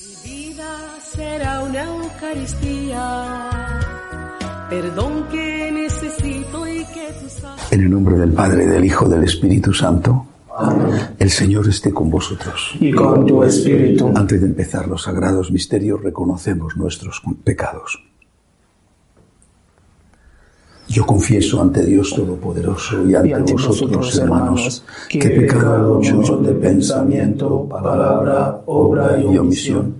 Mi vida será una Eucaristía, perdón que necesito y que tú sabes. En el nombre del Padre, del Hijo, del Espíritu Santo. El Señor esté con vosotros. y con tu espíritu. Antes de empezar los sagrados misterios, reconocemos nuestros pecados. Yo confieso ante Dios Todopoderoso y ante, Y ante vosotros, vosotros, hermanos, que he pecado mucho de de pensamiento, palabra, obra y omisión,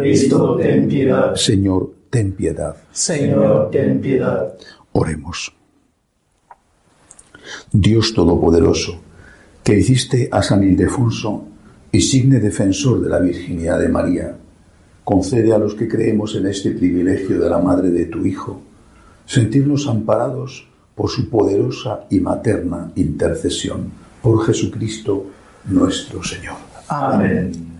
Cristo, ten piedad. Señor, ten piedad. Señor, ten piedad. Oremos. Dios Todopoderoso, que hiciste a San Ildefonso insigne defensor de la virginidad de María, concede a los que creemos en este privilegio de la Madre de tu Hijo, sentirnos amparados por su poderosa y materna intercesión, por Jesucristo nuestro Señor. Amén.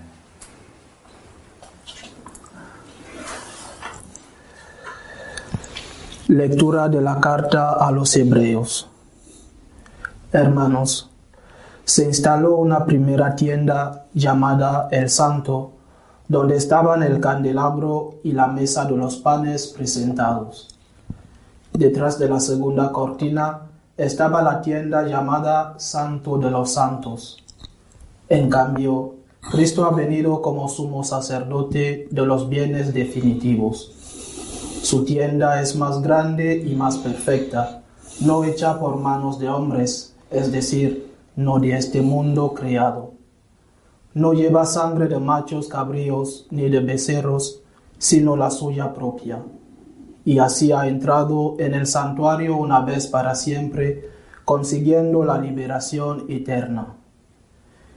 Lectura de la carta a los hebreos. Hermanos, se instaló una primera tienda llamada El Santo, donde estaban el candelabro y la mesa de los panes presentados. Detrás de la segunda cortina estaba la tienda llamada Santo de los Santos. En cambio, Cristo ha venido como sumo sacerdote de los bienes definitivos. Su tienda es más grande y más perfecta, no hecha por manos de hombres, es decir, no de este mundo creado. No lleva sangre de machos cabríos ni de becerros, sino la suya propia. Y así ha entrado en el santuario una vez para siempre, consiguiendo la liberación eterna.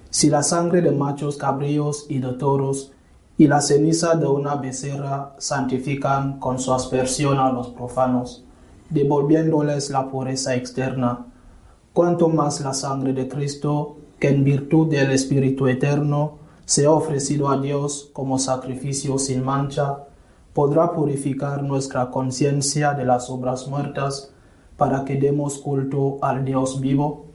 Si la sangre de machos cabríos y de toros y la ceniza de una becerra santifican con su aspersión a los profanos, devolviéndoles la pureza externa, cuanto más la sangre de Cristo, que en virtud del Espíritu Eterno se ha ofrecido a Dios como sacrificio sin mancha, podrá purificar nuestra conciencia de las obras muertas para que demos culto al Dios vivo.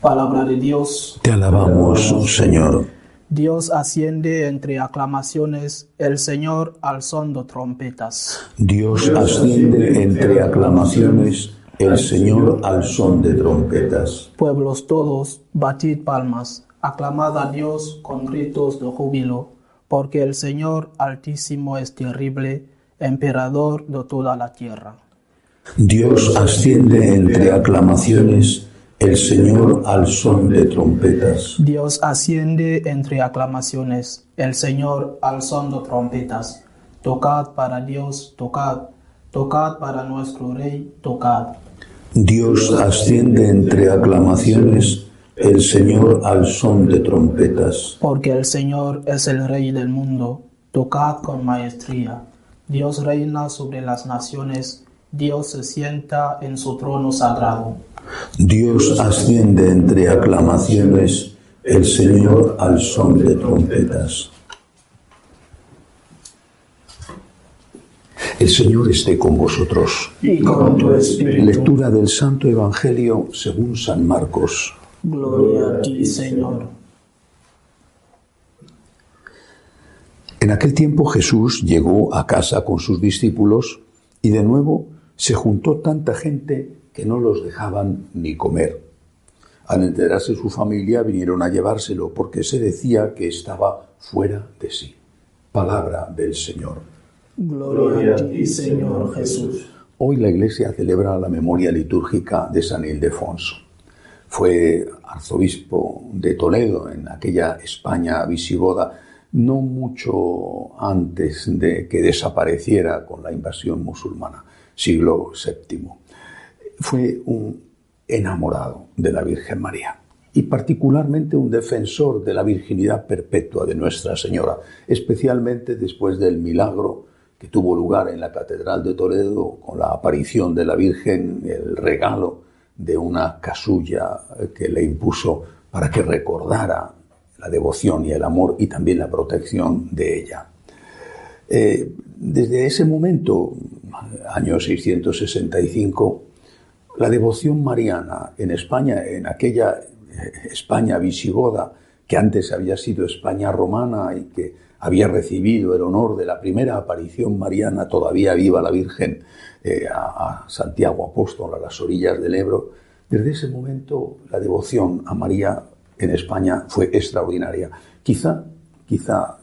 Palabra de Dios. Te alabamos, Señor. Dios asciende entre aclamaciones, el Señor al son de trompetas. Dios asciende entre aclamaciones, el Señor al son de trompetas. Pueblos todos, batid palmas, aclamad a Dios con gritos de júbilo, porque el Señor altísimo es terrible, emperador de toda la tierra. Dios asciende entre aclamaciones, el Señor al son de trompetas. Dios asciende entre aclamaciones, el Señor al son de trompetas. Tocad para Dios, tocad, tocad para nuestro Rey, tocad. Dios asciende entre aclamaciones, el Señor al son de trompetas. Porque el Señor es el Rey del mundo, tocad con maestría. Dios reina sobre las naciones, Dios se sienta en su trono sagrado. Dios asciende entre aclamaciones, el Señor al son de trompetas. El Señor esté con vosotros. Y con tu espíritu. Lectura del Santo Evangelio según San Marcos. Gloria a ti, Señor. En aquel tiempo Jesús llegó a casa con sus discípulos y de nuevo se juntó tanta gente que no los dejaban ni comer. Al enterarse su familia vinieron a llevárselo porque se decía que estaba fuera de sí. Palabra del Señor. Gloria a ti, Señor Jesús. Hoy la Iglesia celebra la memoria litúrgica de San Ildefonso. Fue arzobispo de Toledo en aquella España visigoda, no mucho antes de que desapareciera con la invasión musulmana, siglo VII. Fue un enamorado de la Virgen María. y particularmente un defensor de la virginidad perpetua de Nuestra Señora, especialmente después del milagro que tuvo lugar en la Catedral de Toledo con la aparición de la Virgen, el regalo de una casulla que le impuso para que recordara la devoción y el amor y también la protección de ella. Eh, desde ese momento, año 665, la devoción mariana en España, en aquella eh, España visigoda, que antes había sido España romana y que había recibido el honor de la primera aparición mariana, todavía viva la Virgen, eh, a, Santiago Apóstol, a las orillas del Ebro, desde ese momento la devoción a María en España fue extraordinaria. Quizá, quizá,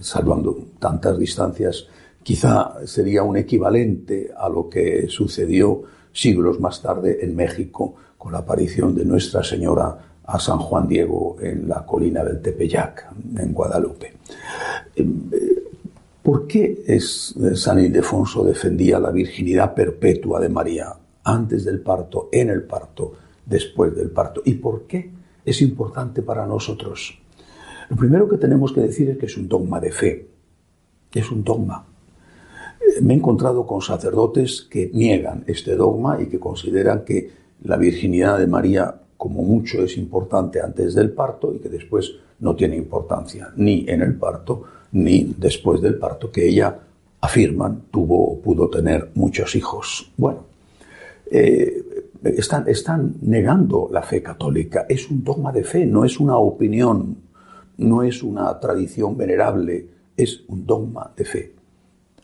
salvando tantas distancias, quizá sería un equivalente a lo que sucedió siglos más tarde en México con la aparición de Nuestra Señora a San Juan Diego en la colina del Tepeyac, en Guadalupe. ¿Por qué es, San Ildefonso defendía la virginidad perpetua de María antes del parto, en el parto, después del parto? ¿Y por qué es importante para nosotros? Lo primero que tenemos que decir es que es un dogma de fe. Es un dogma. Me he encontrado con sacerdotes que niegan este dogma y que consideran que la virginidad de María como mucho es importante antes del parto y que después no tiene importancia ni en el parto ni después del parto, que ella, afirman, tuvo o pudo tener muchos hijos. Bueno, eh, están, están negando la fe católica. Es un dogma de fe, no es una opinión, no es una tradición venerable, es un dogma de fe.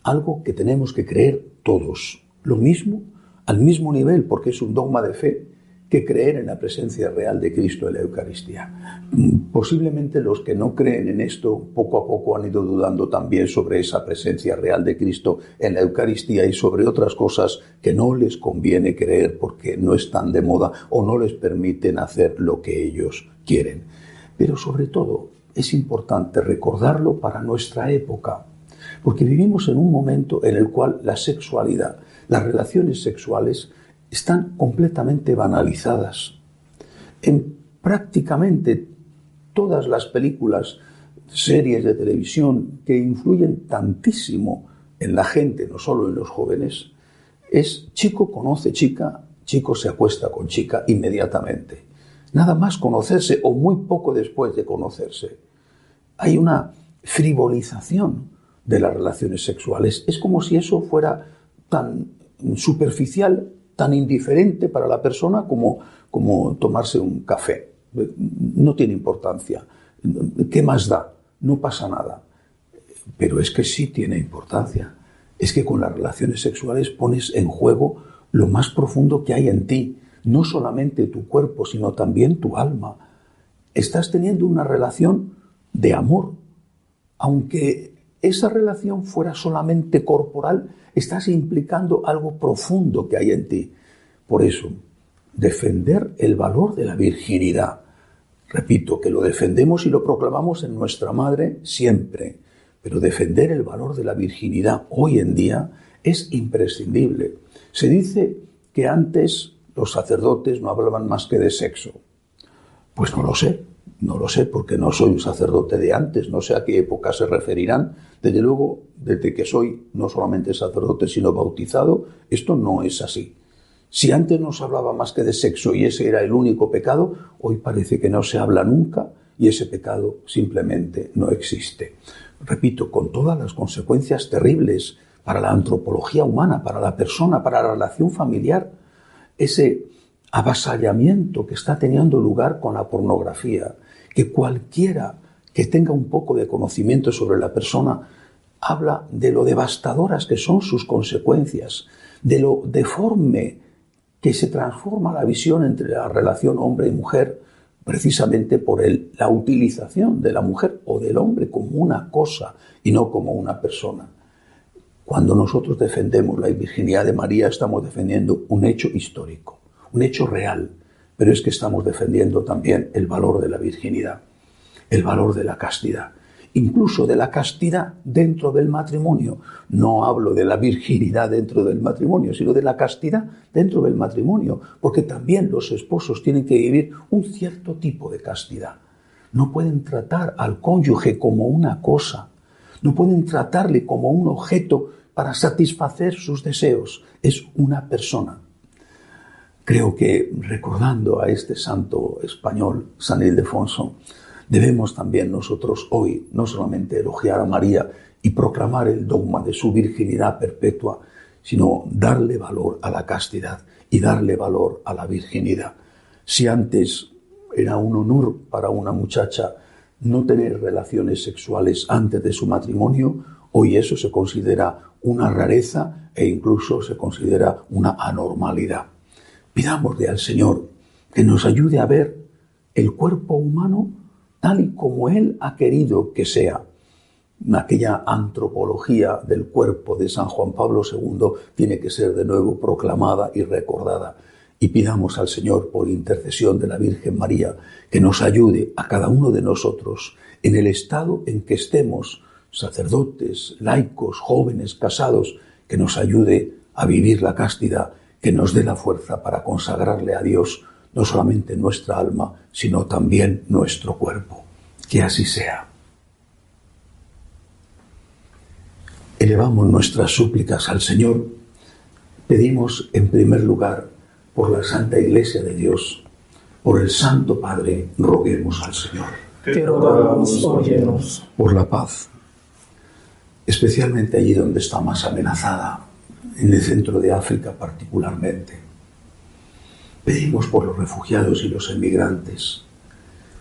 Algo que tenemos que creer todos. Lo mismo, al mismo nivel, porque es un dogma de fe que creer en la presencia real de Cristo en la Eucaristía. Posiblemente los que no creen en esto poco a poco han ido dudando también sobre esa presencia real de Cristo en la Eucaristía y sobre otras cosas que no les conviene creer porque no están de moda o no les permiten hacer lo que ellos quieren. Pero sobre todo es importante recordarlo para nuestra época, porque vivimos en un momento en el cual la sexualidad, las relaciones sexuales, están completamente banalizadas. En prácticamente todas las películas, series de televisión que influyen tantísimo en la gente, no solo en los jóvenes, es chico conoce chica, chico se acuesta con chica inmediatamente. Nada más conocerse o muy poco después de conocerse. Hay una frivolización de las relaciones sexuales. Es como si eso fuera tan superficial tan indiferente para la persona como, como tomarse un café. No tiene importancia. ¿Qué más da? No pasa nada. Pero es que sí tiene importancia. Es que con las relaciones sexuales pones en juego lo más profundo que hay en ti. No solamente tu cuerpo, sino también tu alma. Estás teniendo una relación de amor. Aunque esa relación fuera solamente corporal, estás implicando algo profundo que hay en ti. Por eso, defender el valor de la virginidad. Repito, que lo defendemos y lo proclamamos en nuestra madre siempre, pero defender el valor de la virginidad hoy en día es imprescindible. Se dice que antes los sacerdotes no hablaban más que de sexo. Pues no lo sé, no lo sé porque no soy un sacerdote de antes, no sé a qué época se referirán. Desde luego, desde que soy no solamente sacerdote, sino bautizado, esto no es así. Si antes no se hablaba más que de sexo y ese era el único pecado, hoy parece que no se habla nunca y ese pecado simplemente no existe. Repito, con todas las consecuencias terribles para la antropología humana, para la persona, para la relación familiar, ese avasallamiento que está teniendo lugar con la pornografía, que cualquiera que tenga un poco de conocimiento sobre la persona habla de lo devastadoras que son sus consecuencias, de lo deforme que se transforma la visión entre la relación hombre y mujer precisamente por la utilización de la mujer o del hombre como una cosa y no como una persona. Cuando nosotros defendemos la virginidad de María estamos defendiendo un hecho histórico, un hecho real, pero es que estamos defendiendo también el valor de la virginidad, el valor de la castidad. incluso de la castidad dentro del matrimonio. No hablo de la virginidad dentro del matrimonio, sino de la castidad dentro del matrimonio, porque también los esposos tienen que vivir un cierto tipo de castidad. No pueden tratar al cónyuge como una cosa, no pueden tratarle como un objeto para satisfacer sus deseos. Es una persona. Creo que recordando a este santo español, San Ildefonso, debemos también nosotros hoy no solamente elogiar a María y proclamar el dogma de su virginidad perpetua, sino darle valor a la castidad y darle valor a la virginidad. Si antes era un honor para una muchacha no tener relaciones sexuales antes de su matrimonio, hoy eso se considera una rareza e incluso se considera una anormalidad. Pidámosle al Señor que nos ayude a ver el cuerpo humano tal y como Él ha querido que sea. Aquella antropología del cuerpo de San Juan Pablo II tiene que ser de nuevo proclamada y recordada. Y pidamos al Señor, por intercesión de la Virgen María, que nos ayude a cada uno de nosotros en el estado en que estemos, sacerdotes, laicos, jóvenes, casados, que nos ayude a vivir la castidad, que nos dé la fuerza para consagrarle a Dios no solamente nuestra alma, sino también nuestro cuerpo. Que así sea. Elevamos nuestras súplicas al Señor. Pedimos en primer lugar por la Santa Iglesia de Dios, por el Santo Padre, roguemos al Señor. Te rogamos, óyenos. Por la paz, especialmente allí donde está más amenazada, en el centro de África particularmente Pedimos por los refugiados y los emigrantes,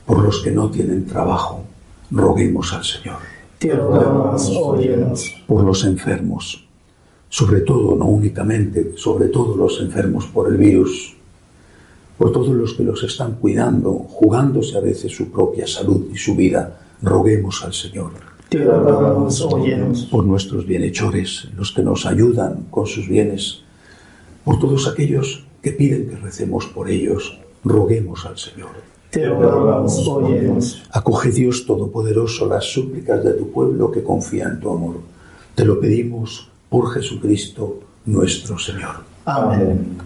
por los que no tienen trabajo, roguemos al Señor. Por los enfermos, sobre todo, no únicamente, sobre todo los enfermos por el virus, por todos los que los están cuidando, jugándose a veces su propia salud y su vida, roguemos al Señor. Por nuestros bienhechores, los que nos ayudan con sus bienes, por todos aquellos que piden que recemos por ellos, roguemos al Señor. Te rogamos, Acoge Dios Todopoderoso las súplicas de tu pueblo que confía en tu amor. Te lo pedimos por Jesucristo nuestro Señor. Amén.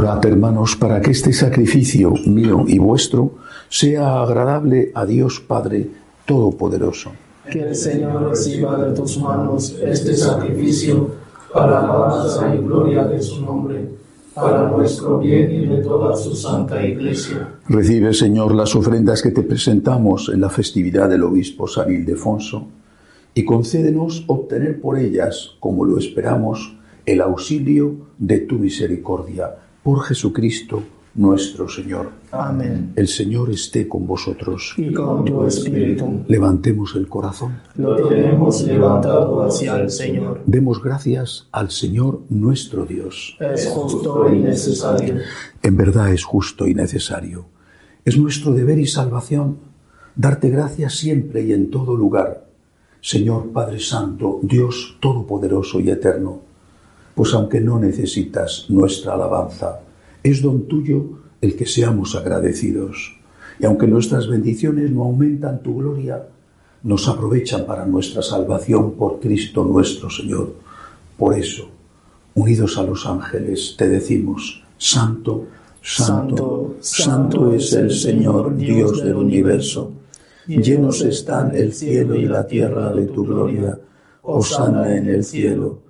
Orad, hermanos, para que este sacrificio mío y vuestro sea agradable a Dios Padre Todopoderoso. Que el Señor reciba de tus manos este sacrificio para la alabanza y gloria de su nombre, para nuestro bien y de toda su santa iglesia. Recibe, Señor, las ofrendas que te presentamos en la festividad del obispo San Ildefonso y concédenos obtener por ellas, como lo esperamos, el auxilio de tu misericordia por Jesucristo nuestro Señor. Amén. El Señor esté con vosotros. Y con tu espíritu. Levantemos el corazón. Lo tenemos levantado hacia el Señor. Demos gracias al Señor nuestro Dios. Es justo y necesario. En verdad es justo y necesario. Es nuestro deber y salvación darte gracias siempre y en todo lugar. Señor Padre Santo, Dios Todopoderoso y Eterno pues aunque no necesitas nuestra alabanza, es don tuyo el que seamos agradecidos. Y aunque nuestras bendiciones no aumentan tu gloria, nos aprovechan para nuestra salvación por Cristo nuestro Señor. Por eso, unidos a los ángeles, te decimos, Santo, Santo, Santo es el Señor, Dios del universo. Llenos están el cielo y la tierra de tu gloria. Osana en el cielo.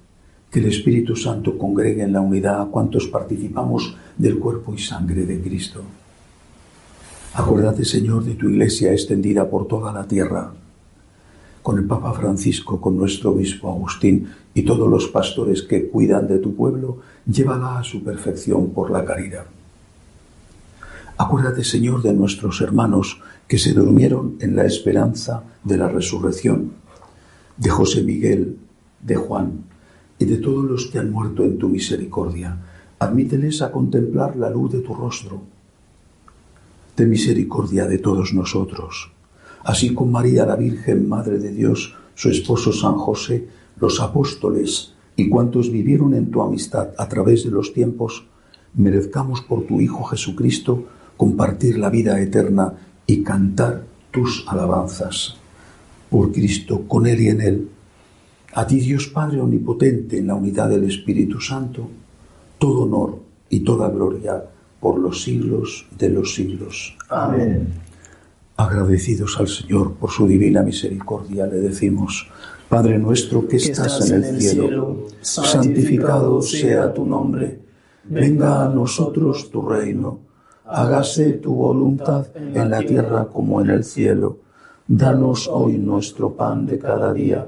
que el Espíritu Santo congregue en la unidad a cuantos participamos del cuerpo y sangre de Cristo Acuérdate, Señor, de tu iglesia extendida por toda la tierra, con el Papa Francisco, con nuestro obispo Agustín y todos los pastores que cuidan de tu pueblo, llévala a su perfección por la caridad. Acuérdate, Señor, de nuestros hermanos que se durmieron en la esperanza de la resurrección, de José Miguel, de Juan y de todos los que han muerto en tu misericordia. Admíteles a contemplar la luz de tu rostro de misericordia de todos nosotros. Así con María la Virgen, Madre de Dios, su esposo San José, los apóstoles y cuantos vivieron en tu amistad a través de los tiempos, merezcamos por tu Hijo Jesucristo compartir la vida eterna y cantar tus alabanzas. Por Cristo, con Él y en Él, a ti Dios Padre Omnipotente, en la unidad del Espíritu Santo, todo honor y toda gloria por los siglos de los siglos. Amén. Agradecidos al Señor por su divina misericordia, le decimos, Padre nuestro que estás en el cielo, santificado sea tu nombre, venga a nosotros tu reino, hágase tu voluntad en la tierra como en el cielo. Danos hoy nuestro pan de cada día,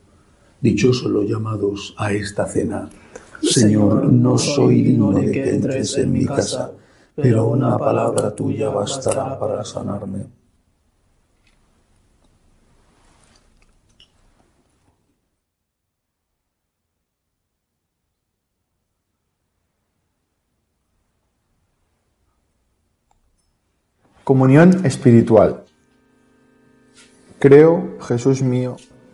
Dichosos los llamados a esta cena. Señor, no soy digno de que entres en mi casa, pero una palabra tuya bastará para sanarme. Comunión espiritual. Creo, Jesús mío,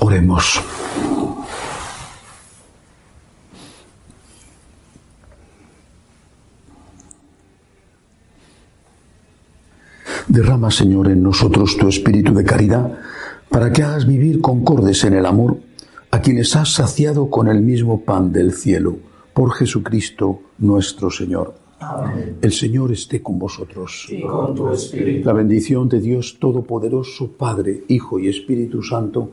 Oremos. Derrama, Señor, en nosotros tu espíritu de caridad, para que hagas vivir concordes en el amor a quienes has saciado con el mismo pan del cielo, por Jesucristo nuestro Señor. Amén. El Señor esté con vosotros. Y con tu espíritu. La bendición de Dios Todopoderoso, Padre, Hijo y Espíritu Santo,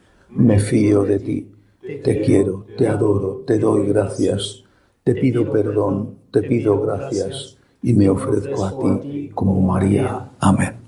me fío de ti, te quiero, te adoro, te doy gracias, te pido perdón, te pido gracias y me ofrezco a ti como María. Amén.